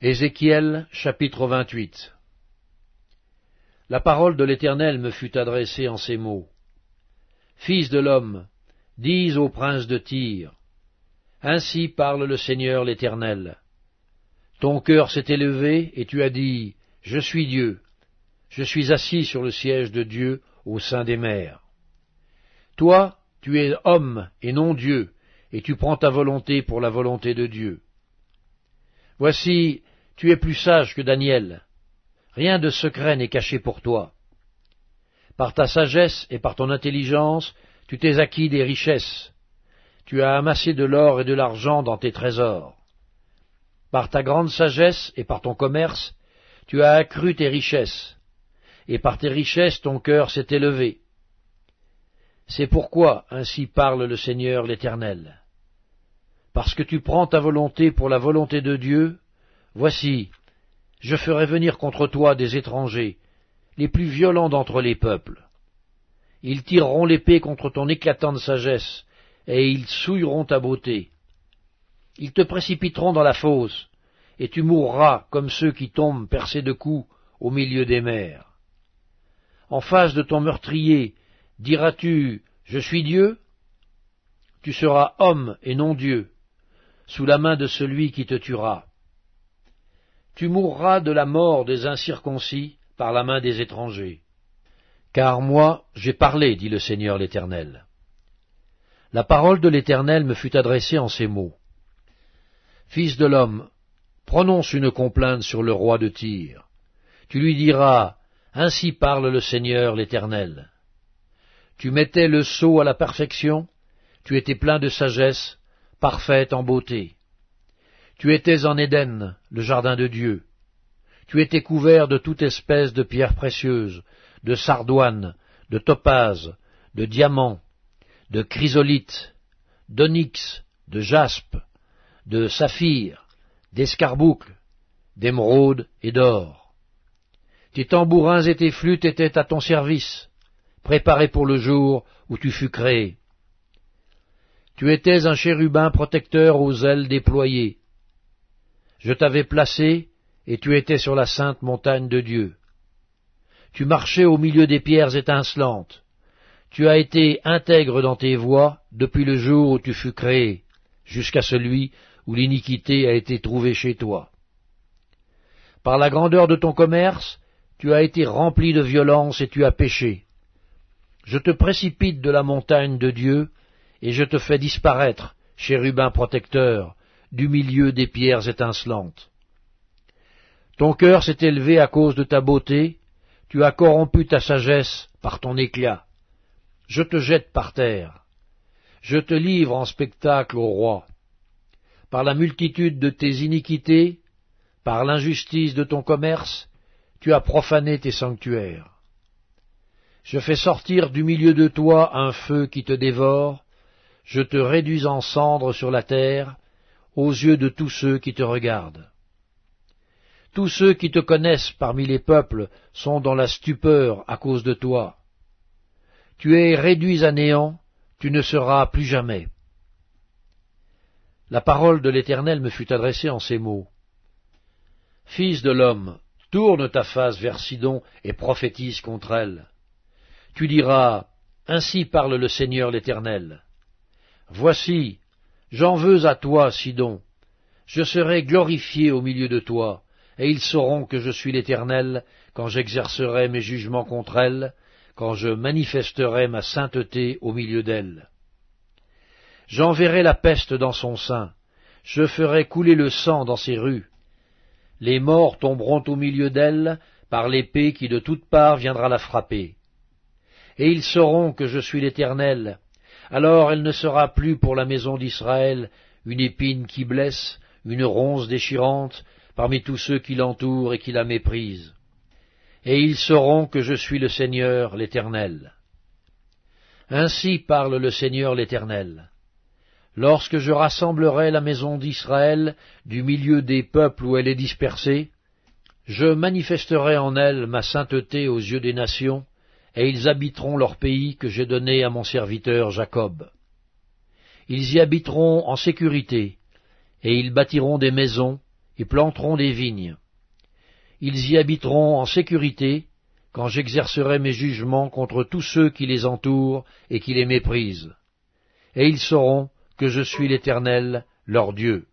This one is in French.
Ézéchiel chapitre 28 La parole de l'Éternel me fut adressée en ces mots. Fils de l'homme, dis au prince de Tyr, Ainsi parle le Seigneur l'Éternel. Ton cœur s'est élevé, et tu as dit, Je suis Dieu, je suis assis sur le siège de Dieu au sein des mers. Toi, tu es homme et non Dieu, et tu prends ta volonté pour la volonté de Dieu. Voici, tu es plus sage que Daniel. Rien de secret n'est caché pour toi. Par ta sagesse et par ton intelligence, tu t'es acquis des richesses. Tu as amassé de l'or et de l'argent dans tes trésors. Par ta grande sagesse et par ton commerce, tu as accru tes richesses, et par tes richesses ton cœur s'est élevé. C'est pourquoi ainsi parle le Seigneur l'Éternel. Parce que tu prends ta volonté pour la volonté de Dieu, Voici, je ferai venir contre toi des étrangers, les plus violents d'entre les peuples. Ils tireront l'épée contre ton éclatante sagesse, et ils souilleront ta beauté. Ils te précipiteront dans la fosse, et tu mourras comme ceux qui tombent percés de coups au milieu des mers. En face de ton meurtrier, diras-tu, Je suis Dieu Tu seras homme et non Dieu, sous la main de celui qui te tuera tu mourras de la mort des incirconcis par la main des étrangers. Car moi j'ai parlé, dit le Seigneur l'Éternel. La parole de l'Éternel me fut adressée en ces mots. Fils de l'homme, prononce une complainte sur le roi de Tyr. Tu lui diras, Ainsi parle le Seigneur l'Éternel. Tu mettais le sceau à la perfection, tu étais plein de sagesse, parfaite en beauté. Tu étais en Éden, le jardin de Dieu. Tu étais couvert de toute espèce de pierres précieuses, de sardoines, de topazes, de diamants, de chrysolites, d'onyx, de jaspe, de saphir, d'escarboucles, d'émeraude et d'or. Tes tambourins et tes flûtes étaient à ton service, préparés pour le jour où tu fus créé. Tu étais un chérubin protecteur aux ailes déployées, je t'avais placé, et tu étais sur la sainte montagne de Dieu. Tu marchais au milieu des pierres étincelantes. Tu as été intègre dans tes voies depuis le jour où tu fus créé, jusqu'à celui où l'iniquité a été trouvée chez toi. Par la grandeur de ton commerce, tu as été rempli de violence et tu as péché. Je te précipite de la montagne de Dieu, et je te fais disparaître, chérubin protecteur, du milieu des pierres étincelantes. Ton cœur s'est élevé à cause de ta beauté, tu as corrompu ta sagesse par ton éclat. Je te jette par terre. Je te livre en spectacle au roi. Par la multitude de tes iniquités, par l'injustice de ton commerce, tu as profané tes sanctuaires. Je fais sortir du milieu de toi un feu qui te dévore, je te réduis en cendres sur la terre, aux yeux de tous ceux qui te regardent. Tous ceux qui te connaissent parmi les peuples sont dans la stupeur à cause de toi. Tu es réduit à néant, tu ne seras plus jamais. La parole de l'Éternel me fut adressée en ces mots. Fils de l'homme, tourne ta face vers Sidon et prophétise contre elle. Tu diras, Ainsi parle le Seigneur l'Éternel. Voici, J'en veux à toi, Sidon. Je serai glorifié au milieu de toi, et ils sauront que je suis l'Éternel quand j'exercerai mes jugements contre elles, quand je manifesterai ma sainteté au milieu d'elles. J'enverrai la peste dans son sein, je ferai couler le sang dans ses rues. Les morts tomberont au milieu d'elle par l'épée qui de toutes parts viendra la frapper. Et ils sauront que je suis l'Éternel, alors elle ne sera plus pour la maison d'Israël une épine qui blesse, une ronce déchirante, parmi tous ceux qui l'entourent et qui la méprisent. Et ils sauront que je suis le Seigneur l'Éternel. Ainsi parle le Seigneur l'Éternel. Lorsque je rassemblerai la maison d'Israël du milieu des peuples où elle est dispersée, je manifesterai en elle ma sainteté aux yeux des nations, et ils habiteront leur pays que j'ai donné à mon serviteur Jacob. Ils y habiteront en sécurité, et ils bâtiront des maisons, et planteront des vignes. Ils y habiteront en sécurité, quand j'exercerai mes jugements contre tous ceux qui les entourent et qui les méprisent. Et ils sauront que je suis l'Éternel, leur Dieu.